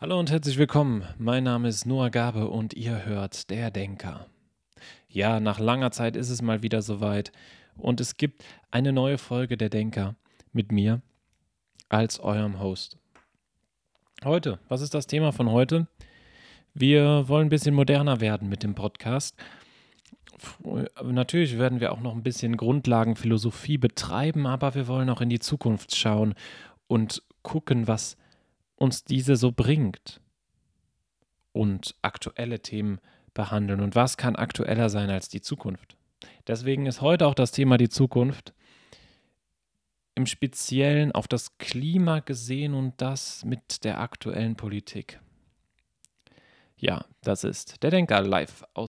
Hallo und herzlich willkommen. Mein Name ist Noah Gabe und ihr hört Der Denker. Ja, nach langer Zeit ist es mal wieder soweit und es gibt eine neue Folge Der Denker mit mir als eurem Host. Heute, was ist das Thema von heute? Wir wollen ein bisschen moderner werden mit dem Podcast. Natürlich werden wir auch noch ein bisschen Grundlagenphilosophie betreiben, aber wir wollen auch in die Zukunft schauen und gucken, was uns diese so bringt. Und aktuelle Themen behandeln. Und was kann aktueller sein als die Zukunft? Deswegen ist heute auch das Thema die Zukunft im Speziellen auf das Klima gesehen und das mit der aktuellen Politik. Ja, das ist der Denker live aus.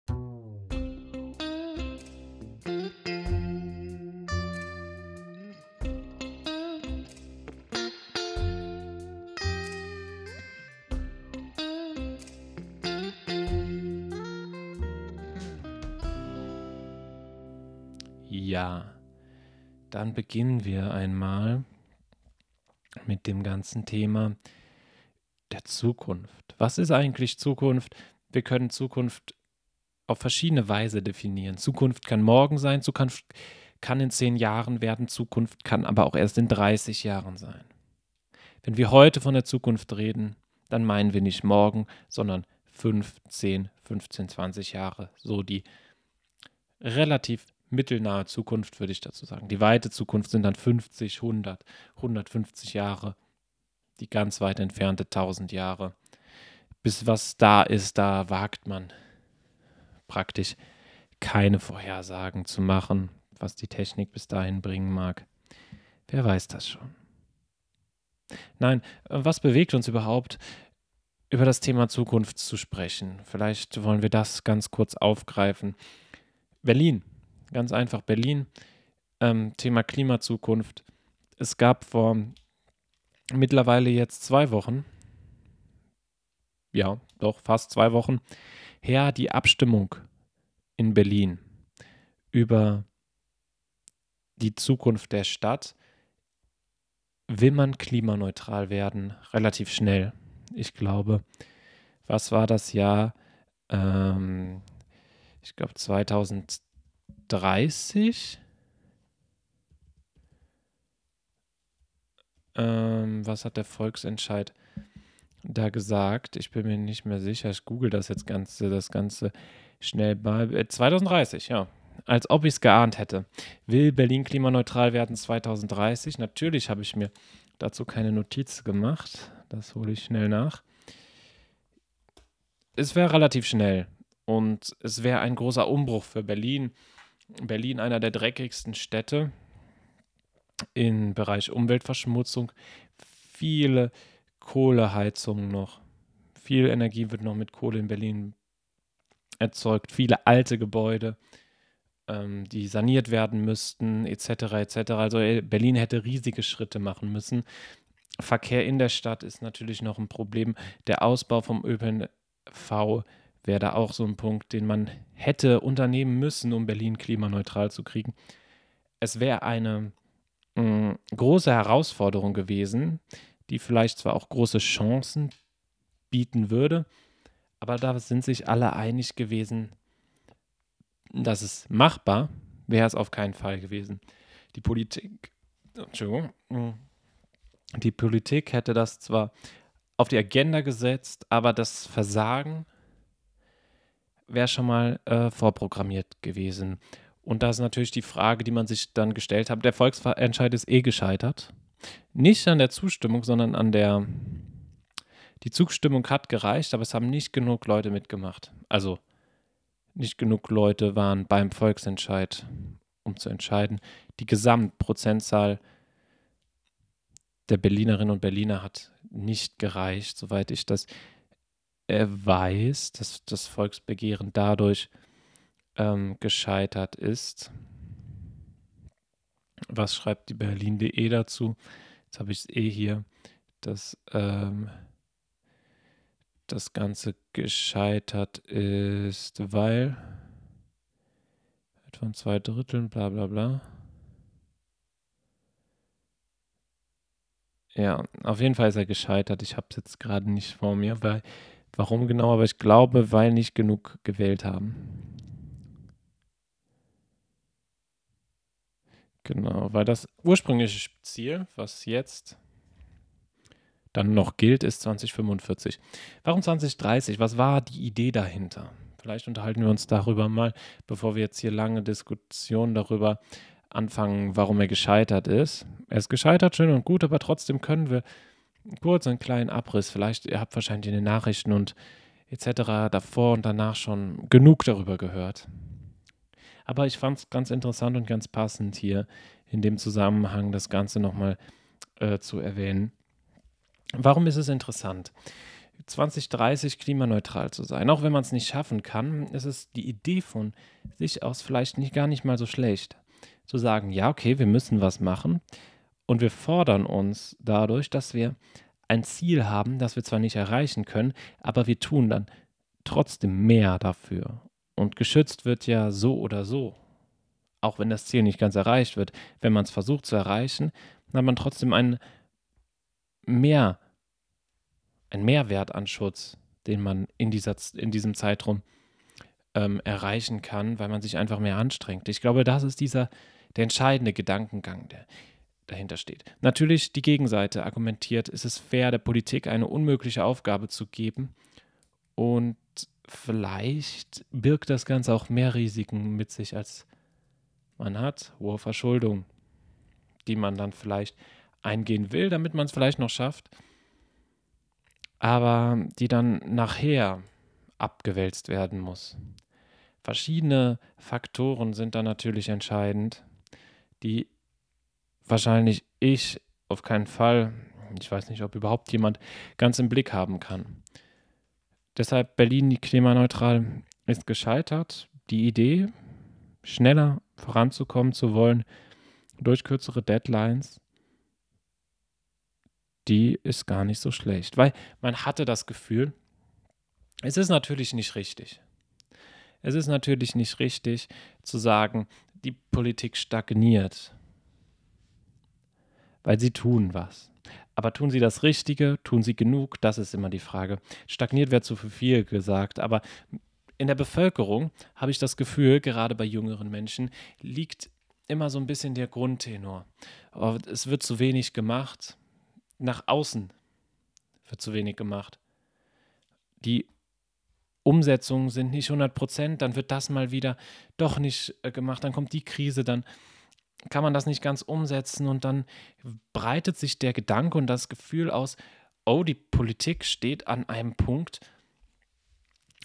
Beginnen wir einmal mit dem ganzen Thema der Zukunft. Was ist eigentlich Zukunft? Wir können Zukunft auf verschiedene Weise definieren. Zukunft kann morgen sein, Zukunft kann in zehn Jahren werden, Zukunft kann aber auch erst in 30 Jahren sein. Wenn wir heute von der Zukunft reden, dann meinen wir nicht morgen, sondern 5, 10, 15, 20 Jahre. So die relativ mittelnahe Zukunft, würde ich dazu sagen. Die weite Zukunft sind dann 50, 100, 150 Jahre. Die ganz weit entfernte 1000 Jahre. Bis was da ist, da wagt man praktisch keine Vorhersagen zu machen, was die Technik bis dahin bringen mag. Wer weiß das schon? Nein, was bewegt uns überhaupt, über das Thema Zukunft zu sprechen? Vielleicht wollen wir das ganz kurz aufgreifen. Berlin Ganz einfach Berlin. Ähm, Thema Klimazukunft. Es gab vor mittlerweile jetzt zwei Wochen, ja, doch fast zwei Wochen her die Abstimmung in Berlin über die Zukunft der Stadt. Will man klimaneutral werden? Relativ schnell. Ich glaube, was war das Jahr? Ähm, ich glaube 2020. 30. Ähm, was hat der Volksentscheid da gesagt? Ich bin mir nicht mehr sicher. Ich google das jetzt Ganze, das Ganze schnell bei. Äh, 2030, ja. Als ob ich es geahnt hätte. Will Berlin klimaneutral werden 2030? Natürlich habe ich mir dazu keine Notiz gemacht. Das hole ich schnell nach. Es wäre relativ schnell. Und es wäre ein großer Umbruch für Berlin. Berlin einer der dreckigsten Städte im Bereich Umweltverschmutzung. Viele Kohleheizungen noch. Viel Energie wird noch mit Kohle in Berlin erzeugt. Viele alte Gebäude, ähm, die saniert werden müssten, etc. etc. Also äh, Berlin hätte riesige Schritte machen müssen. Verkehr in der Stadt ist natürlich noch ein Problem. Der Ausbau vom ÖPNV wäre da auch so ein Punkt, den man hätte unternehmen müssen, um Berlin klimaneutral zu kriegen. Es wäre eine mh, mm, große Herausforderung gewesen, die vielleicht zwar auch große Chancen bieten würde, aber da sind sich alle einig gewesen, dass es machbar wäre es auf keinen Fall gewesen. Die Politik, Entschuldigung, mm, die Politik hätte das zwar auf die Agenda gesetzt, aber das Versagen wäre schon mal äh, vorprogrammiert gewesen. Und da ist natürlich die Frage, die man sich dann gestellt hat, der Volksentscheid ist eh gescheitert. Nicht an der Zustimmung, sondern an der, die Zustimmung hat gereicht, aber es haben nicht genug Leute mitgemacht. Also nicht genug Leute waren beim Volksentscheid, um zu entscheiden. Die Gesamtprozentzahl der Berlinerinnen und Berliner hat nicht gereicht, soweit ich das er weiß, dass das Volksbegehren dadurch ähm, gescheitert ist. Was schreibt die Berlin.de dazu? Jetzt habe ich es eh hier, dass ähm, das Ganze gescheitert ist, weil von zwei Dritteln, bla bla bla. Ja, auf jeden Fall ist er gescheitert. Ich habe es jetzt gerade nicht vor mir, weil warum genau, aber ich glaube, weil nicht genug gewählt haben. Genau, weil das ursprüngliche Ziel, was jetzt dann noch gilt, ist 2045. Warum 2030? Was war die Idee dahinter? Vielleicht unterhalten wir uns darüber mal, bevor wir jetzt hier lange Diskussionen darüber anfangen, warum er gescheitert ist. Er ist gescheitert, schön und gut, aber trotzdem können wir kurz einen kleinen Abriss. Vielleicht, ihr habt wahrscheinlich in den Nachrichten und etc. davor und danach schon genug darüber gehört. Aber ich fand es ganz interessant und ganz passend hier in dem Zusammenhang das Ganze nochmal äh, zu erwähnen. Warum ist es interessant? 2030 klimaneutral zu sein. Auch wenn man es nicht schaffen kann, ist es die Idee von sich aus vielleicht nicht gar nicht mal so schlecht. Zu sagen, ja, okay, wir müssen was machen und wir fordern uns dadurch, dass wir ein Ziel haben, das wir zwar nicht erreichen können, aber wir tun dann trotzdem mehr dafür. Und geschützt wird ja so oder so. Auch wenn das Ziel nicht ganz erreicht wird. Wenn man es versucht zu erreichen, dann hat man trotzdem einen mehr ein Mehrwert an Schutz, den man in, dieser, in diesem Zeitraum ähm, erreichen kann, weil man sich einfach mehr anstrengt. Ich glaube, das ist dieser der entscheidende Gedankengang, der dahinter steht. Natürlich, die Gegenseite argumentiert, ist es fair, der Politik eine unmögliche Aufgabe zu geben und vielleicht birgt das Ganze auch mehr Risiken mit sich, als man hat. Hohe Verschuldung, die man dann vielleicht eingehen will, damit man es vielleicht noch schafft aber die dann nachher abgewälzt werden muss. Verschiedene Faktoren sind da natürlich entscheidend, die wahrscheinlich ich auf keinen Fall, ich weiß nicht, ob überhaupt jemand ganz im Blick haben kann. Deshalb Berlin klimaneutral ist gescheitert. Die Idee, schneller voranzukommen zu wollen durch kürzere Deadlines, die ist gar nicht so schlecht. Weil man hatte das Gefühl, es ist natürlich nicht richtig. Es ist natürlich nicht richtig zu sagen, die Politik stagniert. Weil sie tun was. Aber tun sie das Richtige? Tun sie genug? Das ist immer die Frage. Stagniert wird zu viel gesagt, aber in der Bevölkerung habe ich das Gefühl, gerade bei jüngeren Menschen, liegt immer so ein bisschen der Grundtenor. Es wird zu wenig gemacht, nach außen wird zu wenig gemacht. Die Umsetzungen sind nicht 100 Prozent, dann wird das mal wieder doch nicht äh, gemacht, dann kommt die Krise, dann kann man das nicht ganz umsetzen und dann breitet sich der Gedanke und das Gefühl aus, oh, die Politik steht an einem Punkt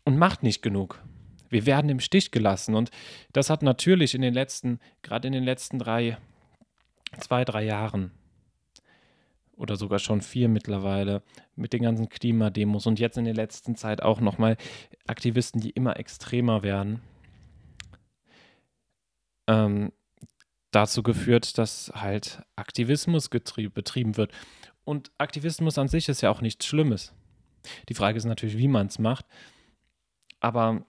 und macht nicht genug. Wir werden im Stich gelassen und das hat natürlich in den letzten, gerade in den letzten drei, zwei, drei Jahren oder sogar schon vier mittlerweile mit den ganzen Klimademos und jetzt in der letzten Zeit auch nochmal Aktivisten, die immer extremer werden, ähm, dazu geführt, dass halt Aktivismus betrieben wird. Und Aktivismus an sich ist ja auch nichts Schlimmes. Die Frage ist natürlich, wie man es macht. Aber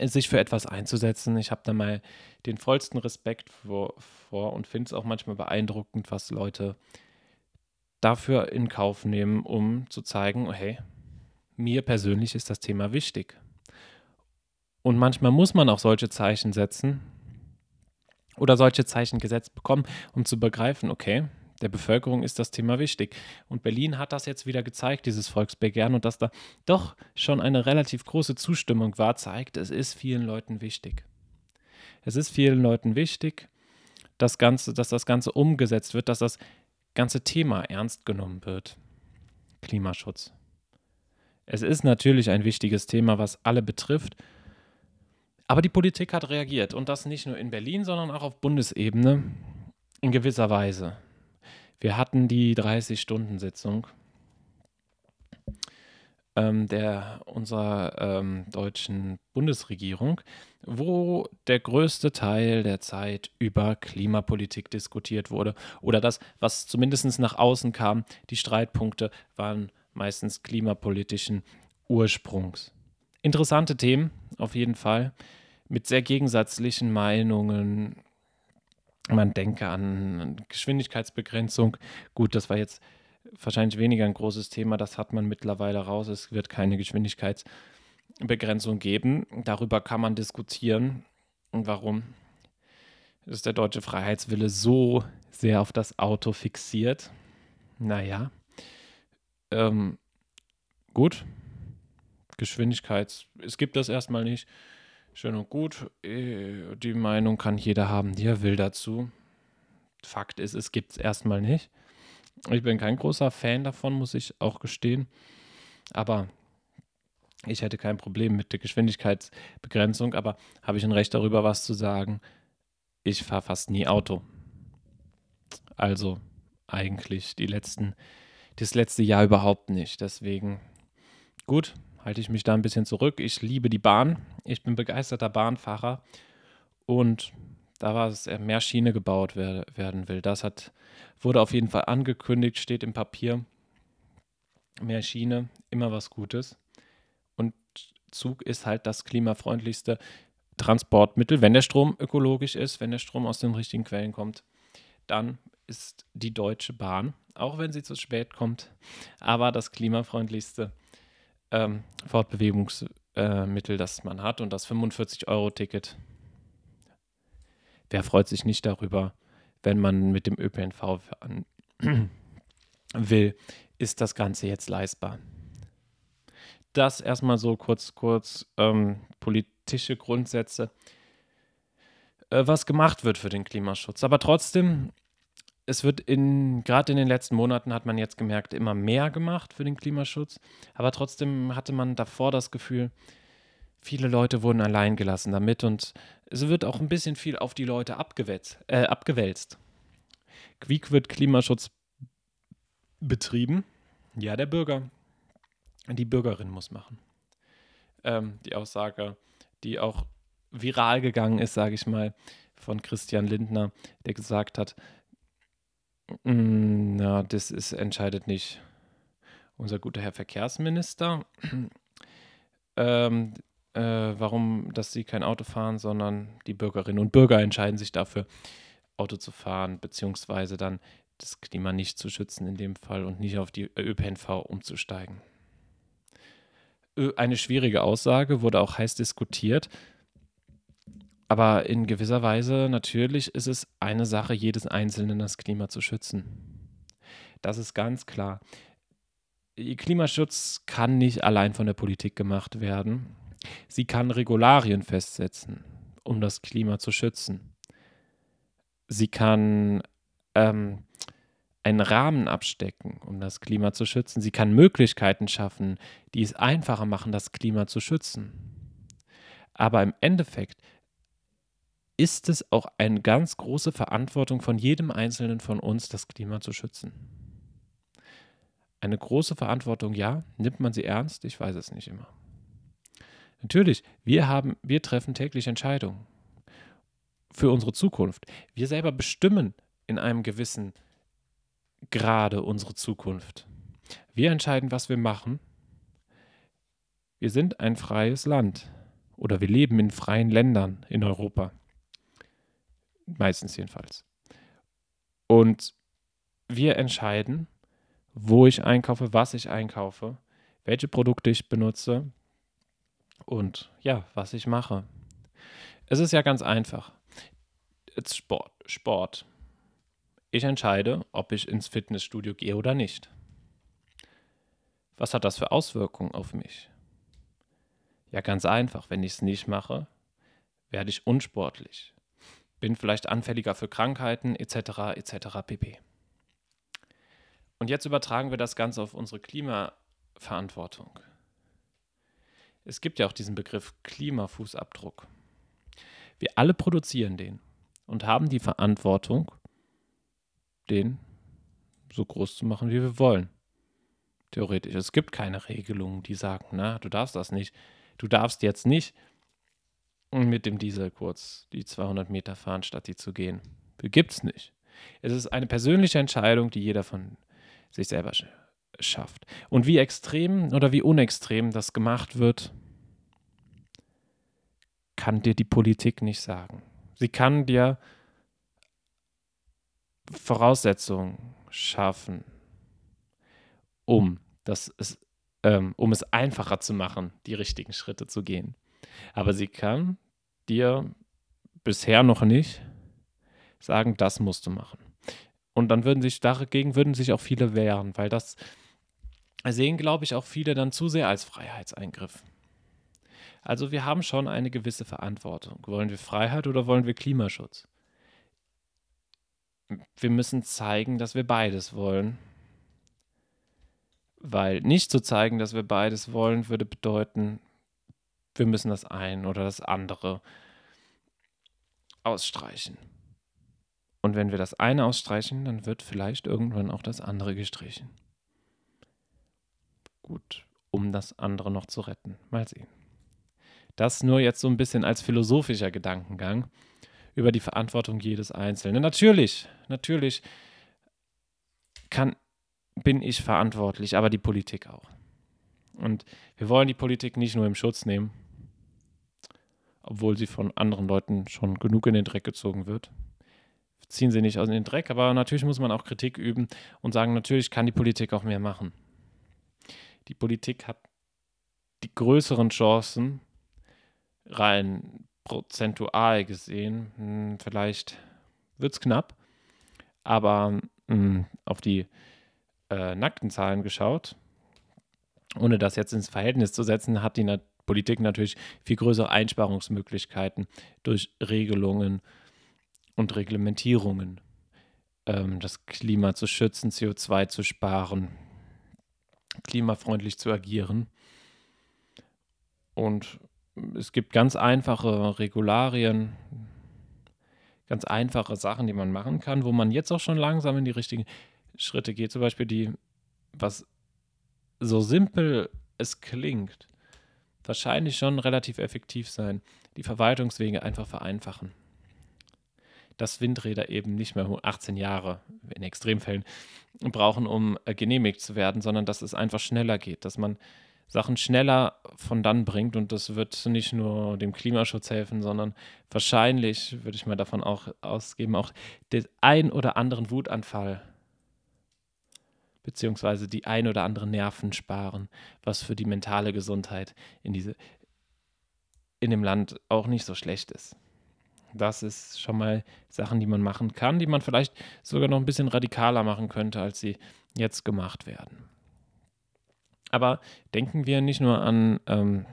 sich für etwas einzusetzen, ich habe da mal den vollsten Respekt vor, vor und finde es auch manchmal beeindruckend, was Leute dafür in Kauf nehmen, um zu zeigen, hey, mir persönlich ist das Thema wichtig. Und manchmal muss man auch solche Zeichen setzen oder solche Zeichen gesetzt bekommen, um zu begreifen, okay, der Bevölkerung ist das Thema wichtig. Und Berlin hat das jetzt wieder gezeigt, dieses Volksbegehren, und dass da doch schon eine relativ große Zustimmung war, zeigt, es ist vielen Leuten wichtig. Es ist vielen Leuten wichtig, das Ganze, dass das Ganze umgesetzt wird, dass das ganze Thema ernst genommen wird. Klimaschutz. Es ist natürlich ein wichtiges Thema, was alle betrifft. Aber die Politik hat reagiert und das nicht nur in Berlin, sondern auch auf Bundesebene in gewisser Weise. Wir hatten die 30-Stunden-Sitzung ähm, der, unserer ähm, deutschen Bundesregierung, wo der größte Teil der Zeit über Klimapolitik diskutiert wurde. Oder das, was zumindest nach außen kam, die Streitpunkte waren meistens klimapolitischen Ursprungs. Interessante Themen, auf jeden Fall, mit sehr gegensätzlichen Meinungen. Man denke an Geschwindigkeitsbegrenzung. Gut, das war jetzt wahrscheinlich weniger ein großes Thema. Das hat man mittlerweile raus. Es wird keine Geschwindigkeitsbegrenzung geben. Darüber kann man diskutieren. Und warum ist der deutsche Freiheitswille so sehr auf das Auto fixiert? Naja, ähm, gut. Geschwindigkeits, es gibt das erstmal nicht. Schön und gut. Äh, die Meinung kann jeder haben, die er will dazu. Fakt ist, es gibt es erstmal nicht. Ich bin kein großer Fan davon, muss ich auch gestehen. Aber ich hätte kein Problem mit der Geschwindigkeitsbegrenzung, aber habe ich ein Recht darüber, was zu sagen? Ich fahre fast nie Auto. Also eigentlich die letzten, das letzte Jahr überhaupt nicht. Deswegen gut, halte ich mich da ein bisschen zurück. Ich liebe die Bahn. Ich bin begeisterter Bahnfahrer und da war es, mehr Schiene gebaut wer werden will. Das hat, wurde auf jeden Fall angekündigt, steht im Papier. Mehr Schiene, immer was Gutes. Und Zug ist halt das klimafreundlichste Transportmittel, wenn der Strom ökologisch ist, wenn der Strom aus den richtigen Quellen kommt. Dann ist die Deutsche Bahn, auch wenn sie zu spät kommt, aber das klimafreundlichste ähm, Fortbewegungsmittel, äh, das man hat. Und das 45-Euro-Ticket wer freut sich nicht darüber, wenn man mit dem ÖPNV fahren will, ist das Ganze jetzt leistbar. Das erstmal so kurz, kurz ähm, politische Grundsätze, äh, was gemacht wird für den Klimaschutz. Aber trotzdem, es wird in, gerade in den letzten Monaten hat man jetzt gemerkt, immer mehr gemacht für den Klimaschutz. Aber trotzdem hatte man davor das Gefühl, viele Leute wurden allein gelassen damit und es wird auch ein bisschen viel auf die Leute abgewälzt. Äh, abgewälzt. Wie wird Klimaschutz betrieben? Ja, der Bürger. Die Bürgerin muss machen. Ähm, die Aussage, die auch viral gegangen ist, sage ich mal, von Christian Lindner, der gesagt hat, na, das ist, entscheidet nicht unser guter Herr Verkehrsminister. ähm, äh, warum, dass sie kein Auto fahren, sondern die Bürgerinnen und Bürger entscheiden sich dafür, Auto zu fahren, beziehungsweise dann das Klima nicht zu schützen in dem Fall und nicht auf die ÖPNV umzusteigen. Eine schwierige Aussage, wurde auch heiß diskutiert. Aber in gewisser Weise natürlich ist es eine Sache jedes Einzelnen, das Klima zu schützen. Das ist ganz klar. Klimaschutz kann nicht allein von der Politik gemacht werden. Sie kann Regularien festsetzen, um das Klima zu schützen. Sie kann ähm, einen Rahmen abstecken, um das Klima zu schützen. Sie kann Möglichkeiten schaffen, die es einfacher machen, das Klima zu schützen. Aber im Endeffekt ist es auch eine ganz große Verantwortung von jedem Einzelnen von uns, das Klima zu schützen. Eine große Verantwortung, ja. Nimmt man sie ernst? Ich weiß es nicht immer. Natürlich, wir haben, wir treffen täglich Entscheidungen für unsere Zukunft. Wir selber bestimmen in einem gewissen Grade unsere Zukunft. Wir entscheiden, was wir machen. Wir sind ein freies Land oder wir leben in freien Ländern in Europa. Meistens jedenfalls. Und wir entscheiden, wo ich einkaufe, was ich einkaufe, welche Produkte ich benutze, und ja, was ich mache. Es ist ja ganz einfach. It's Sport. Sport. Ich entscheide, ob ich ins Fitnessstudio gehe oder nicht. Was hat das für Auswirkungen auf mich? Ja, ganz einfach. Wenn ich es nicht mache, werde ich unsportlich. Bin vielleicht anfälliger für Krankheiten etc. etc. pp. Und jetzt übertragen wir das Ganze auf unsere Klimaverantwortung. Es gibt ja auch diesen Begriff Klimafußabdruck. Wir alle produzieren den und haben die Verantwortung, den so groß zu machen, wie wir wollen. Theoretisch. Es gibt keine Regelungen, die sagen, na, du darfst das nicht. Du darfst jetzt nicht mit dem Diesel kurz die 200 Meter fahren, statt die zu gehen. Gibt es nicht. Es ist eine persönliche Entscheidung, die jeder von sich selber schafft. Und wie extrem oder wie unextrem das gemacht wird, kann dir die Politik nicht sagen. Sie kann dir Voraussetzungen schaffen. um, das ist, ähm, um es einfacher zu machen, die richtigen Schritte zu gehen. Aber sie kann dir bisher noch nicht sagen, das musst du machen. Und dann würden sich dagegen würden sich auch viele wehren, weil das sehen, glaube ich, auch viele dann zu sehr als Freiheitseingriff. Also wir haben schon eine gewisse Verantwortung. Wollen wir Freiheit oder wollen wir Klimaschutz? Wir müssen zeigen, dass wir beides wollen. Weil nicht zu zeigen, dass wir beides wollen, würde bedeuten, wir müssen das eine oder das andere ausstreichen. Und wenn wir das eine ausstreichen, dann wird vielleicht irgendwann auch das andere gestrichen. Gut, um das andere noch zu retten. Mal sehen. Das nur jetzt so ein bisschen als philosophischer Gedankengang über die Verantwortung jedes Einzelnen. Natürlich, natürlich kann, bin ich verantwortlich, aber die Politik auch. Und wir wollen die Politik nicht nur im Schutz nehmen, obwohl sie von anderen Leuten schon genug in den Dreck gezogen wird. Ziehen sie nicht aus den Dreck, aber natürlich muss man auch Kritik üben und sagen, natürlich kann die Politik auch mehr machen. Die Politik hat die größeren Chancen, rein prozentual gesehen. Hm, vielleicht wird es knapp, aber hm, auf die äh, nackten Zahlen geschaut, ohne das jetzt ins Verhältnis zu setzen, hat die Natur Politik natürlich viel größere Einsparungsmöglichkeiten durch Regelungen und Reglementierungen, ähm, das Klima zu schützen, CO2 zu sparen, klimafreundlich zu agieren. Und es gibt ganz einfache Regularien, ganz einfache Sachen, die man machen kann, wo man jetzt auch schon langsam in die richtigen Schritte geht. Zum Beispiel die, was so simpel es klingt, wahrscheinlich schon relativ effektiv sein. Die Verwaltungswege einfach vereinfachen. Dass Windräder eben nicht mehr 18 Jahre in Extremfällen brauchen, um äh, genehmigt zu werden, sondern dass es einfach schneller geht, dass man Sachen schneller von dann bringt und das wird nicht nur dem Klimaschutz helfen, sondern wahrscheinlich, würde ich mal davon auch ausgeben, auch den ein oder anderen Wutanfall beziehungsweise die ein oder andere Nerven sparen, was für die mentale Gesundheit in, diese, in dem Land auch nicht so schlecht ist. Das ist schon mal Sachen, die man machen kann, die man vielleicht sogar noch ein bisschen radikaler machen könnte, als sie jetzt gemacht werden. Aber denken wir nicht nur an ähm,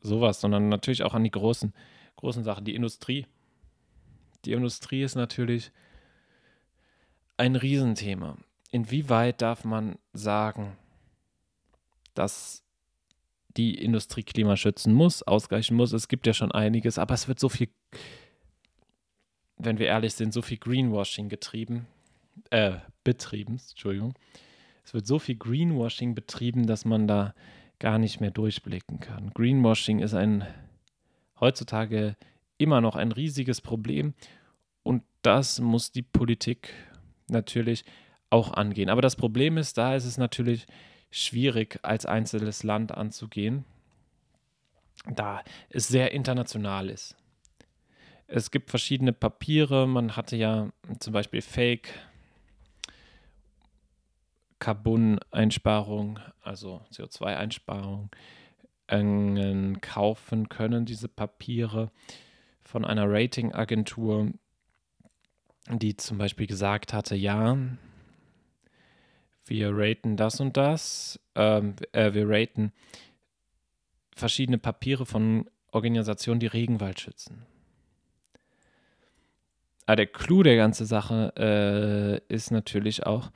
sowas, sondern natürlich auch an die großen, großen Sachen, die Industrie. Die Industrie ist natürlich ein Riesenthema inwieweit darf man sagen, dass die Industrie Klima schützen muss, ausgleichen muss? Es gibt ja schon einiges, aber es wird so viel, wenn wir ehrlich sind, so viel Greenwashing getrieben, äh, betrieben, Entschuldigung. Es wird so viel Greenwashing betrieben, dass man da gar nicht mehr durchblicken kann. Greenwashing ist ein heutzutage immer noch ein riesiges Problem und das muss die Politik natürlich auch angehen. Aber das Problem ist, da ist es natürlich schwierig, als einzelnes Land anzugehen, da es sehr international ist. Es gibt verschiedene Papiere. Man hatte ja zum Beispiel Fake Carbon-Einsparung, also CO2-Einsparung, äh, kaufen können, diese Papiere von einer Ratingagentur, die zum Beispiel gesagt hatte, ja, wir raten das und das, ähm, äh, wir raten verschiedene Papiere von Organisationen, die Regenwald schützen. Aber ah, der Clou der ganzen Sache äh, ist natürlich auch,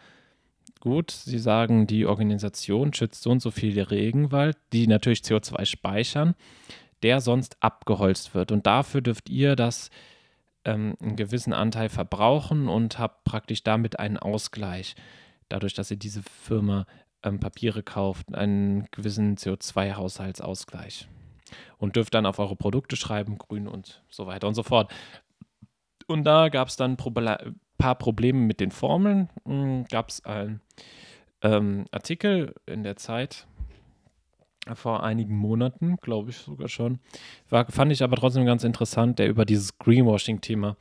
gut, Sie sagen, die Organisation schützt so und so viel Regenwald, die natürlich CO2 speichern, der sonst abgeholzt wird. Und dafür dürft ihr das ähm, einen gewissen Anteil verbrauchen und habt praktisch damit einen Ausgleich dadurch, dass ihr diese Firma ähm, Papiere kauft, einen gewissen CO2-Haushaltsausgleich. Und dürft dann auf eure Produkte schreiben, grün und so weiter und so fort. Und da gab es dann ein paar Probleme mit den Formeln. Hm, gab es einen ähm, Artikel in der Zeit vor einigen Monaten, glaube ich sogar schon. War, fand ich aber trotzdem ganz interessant, der über dieses Greenwashing-Thema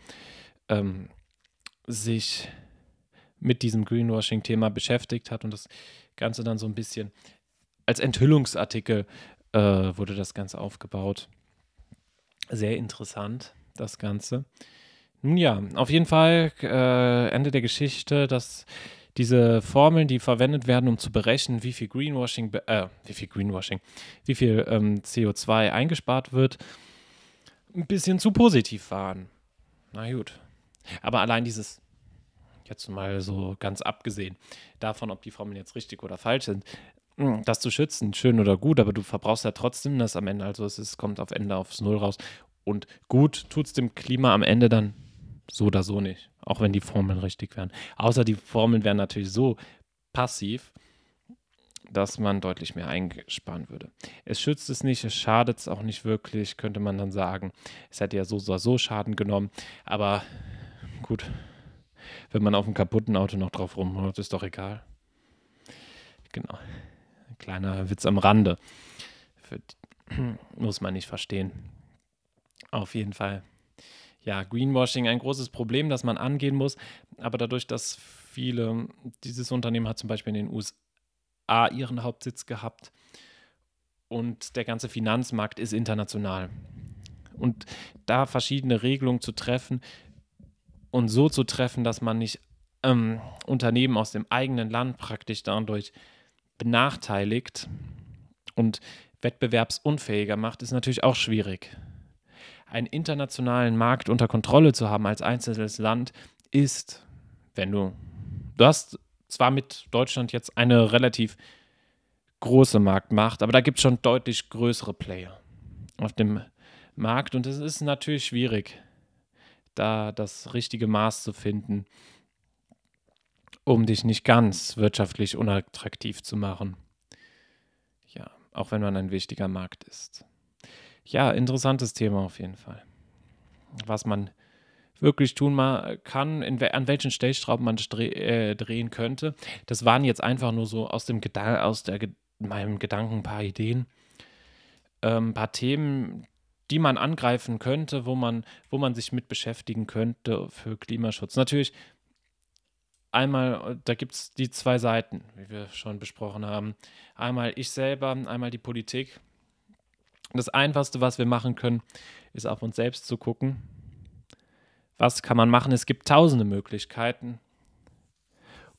ähm, sich mit diesem Greenwashing-Thema beschäftigt hat und das Ganze dann so ein bisschen als Enthüllungsartikel äh, wurde das Ganze aufgebaut. Sehr interessant, das Ganze. Nun ja, auf jeden Fall äh, Ende der Geschichte, dass diese Formeln, die verwendet werden, um zu berechnen, wie viel Greenwashing, äh, wie viel Greenwashing, wie viel ähm, CO2 eingespart wird, ein bisschen zu positiv waren. Na gut. Aber allein dieses, jetzt mal so ganz abgesehen davon, ob die Formeln jetzt richtig oder falsch sind, hm, das zu schützen, schön oder gut, aber du verbrauchst ja trotzdem das am Ende. Also es ist, kommt auf Ende aufs Null raus. Und gut tut es dem Klima am Ende dann so oder so nicht, auch wenn die Formeln richtig wären. Außer die Formeln wären natürlich so passiv, dass man deutlich mehr einsparen würde. Es schützt es nicht, es schadet es auch nicht wirklich, könnte man dann sagen. Es hätte ja so oder so Schaden genommen, aber gut, wenn man auf einem kaputten Auto noch drauf rumhaut, ist doch egal. Genau. Kleiner Witz am Rande. Muss man nicht verstehen. Auf jeden Fall ja, Greenwashing ein großes Problem, das man angehen muss. Aber dadurch, dass viele, dieses Unternehmen hat zum Beispiel in den USA ihren Hauptsitz gehabt und der ganze Finanzmarkt ist international. Und da verschiedene Regelungen zu treffen und so zu treffen, dass man nicht ähm, Unternehmen aus dem eigenen Land praktisch dadurch benachteiligt und wettbewerbsunfähiger macht, ist natürlich auch schwierig. Einen internationalen Markt unter Kontrolle zu haben als einzelnes Land, ist, wenn du, du hast zwar mit Deutschland jetzt eine relativ große Marktmacht, aber da gibt es schon deutlich größere Player auf dem Markt und es ist natürlich schwierig, da das richtige Maß zu finden, um dich nicht ganz wirtschaftlich unattraktiv zu machen. Ja, auch wenn man ein wichtiger Markt ist. Ja, interessantes Thema auf jeden Fall. Was man wirklich tun kann, in, an welchen Stellschrauben man äh, drehen könnte. Das waren jetzt einfach nur so aus, dem Gedan aus der, meinem Gedanken ein paar Ideen, ähm, ein paar Themen, die man angreifen könnte, wo man, wo man sich mit beschäftigen könnte für Klimaschutz. Natürlich einmal, da gibt es die zwei Seiten, wie wir schon besprochen haben. Einmal ich selber, einmal die Politik. Das Einfachste, was wir machen können, ist auf uns selbst zu gucken. Was kann man machen? Es gibt tausende Möglichkeiten.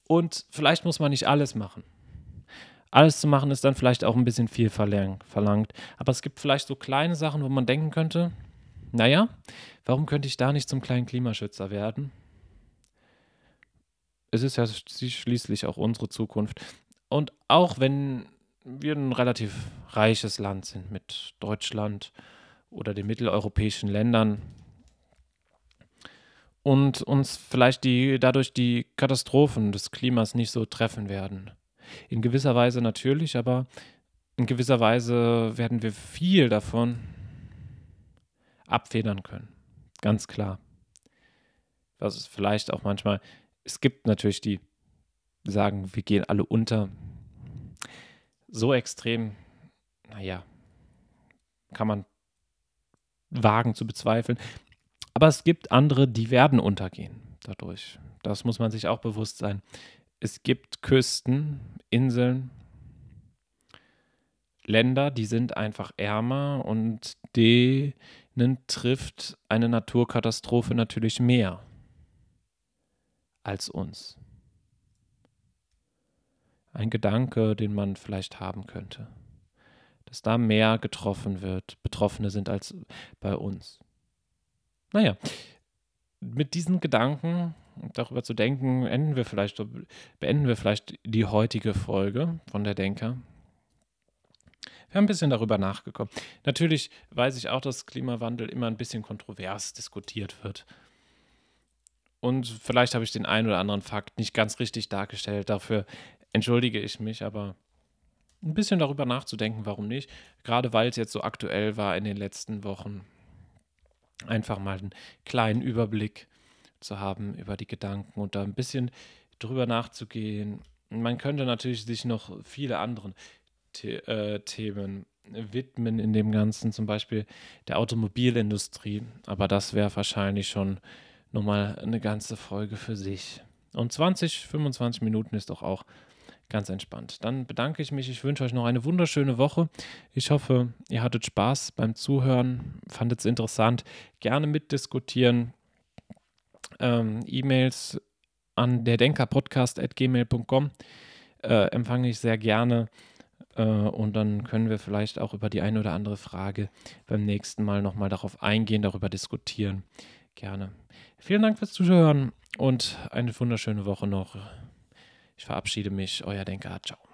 Und vielleicht muss man nicht alles machen. Alles zu machen ist dann vielleicht auch ein bisschen viel verlangt. Aber es gibt vielleicht so kleine Sachen, wo man denken könnte, naja, warum könnte ich da nicht zum kleinen Klimaschützer werden? Es ist ja schließlich auch unsere Zukunft. Und auch wenn wir ein relativ reiches Land sind mit Deutschland oder den mitteleuropäischen Ländern und uns vielleicht die, dadurch die Katastrophen des Klimas nicht so treffen werden. In gewisser Weise natürlich, aber in gewisser Weise werden wir viel davon abfedern können. Ganz klar. Was ist vielleicht auch manchmal, es gibt natürlich die, die sagen, wir gehen alle unter, so extrem, naja, kann man wagen zu bezweifeln. Aber es gibt andere, die werden untergehen dadurch. Das muss man sich auch bewusst sein. Es gibt Küsten, Inseln, Länder, die sind einfach ärmer und denen trifft eine Naturkatastrophe natürlich mehr als uns ein Gedanke, den man vielleicht haben könnte. Dass da mehr getroffen wird, Betroffene sind als bei uns. Naja, mit diesen Gedanken, darüber zu denken, enden wir vielleicht, beenden wir vielleicht die heutige Folge von der Denker. Wir haben ein bisschen darüber nachgekommen. Natürlich weiß ich auch, dass Klimawandel immer ein bisschen kontrovers diskutiert wird. Und vielleicht habe ich den einen oder anderen Fakt nicht ganz richtig dargestellt. Dafür entschuldige ich mich, aber ein bisschen darüber nachzudenken, warum nicht. Gerade weil es jetzt so aktuell war in den letzten Wochen. Einfach mal einen kleinen Überblick zu haben über die Gedanken und da ein bisschen drüber nachzugehen. Man könnte natürlich sich noch viele anderen The äh, Themen widmen in dem Ganzen, zum Beispiel der Automobilindustrie. Aber das wäre wahrscheinlich schon nochmal eine ganze Folge für sich. Und 20, 25 Minuten ist doch auch ganz entspannt. Dann bedanke ich mich. Ich wünsche euch noch eine wunderschöne Woche. Ich hoffe, ihr hattet Spaß beim Zuhören, fandet es interessant. Gerne mitdiskutieren. Ähm, E-Mails an der Denkerpodcast.gmail.com äh, empfange ich sehr gerne. Äh, und dann können wir vielleicht auch über die eine oder andere Frage beim nächsten Mal nochmal darauf eingehen, darüber diskutieren. Gerne. Vielen Dank fürs Zuhören und eine wunderschöne Woche noch. Ich verabschiede mich, euer Denker. Ciao.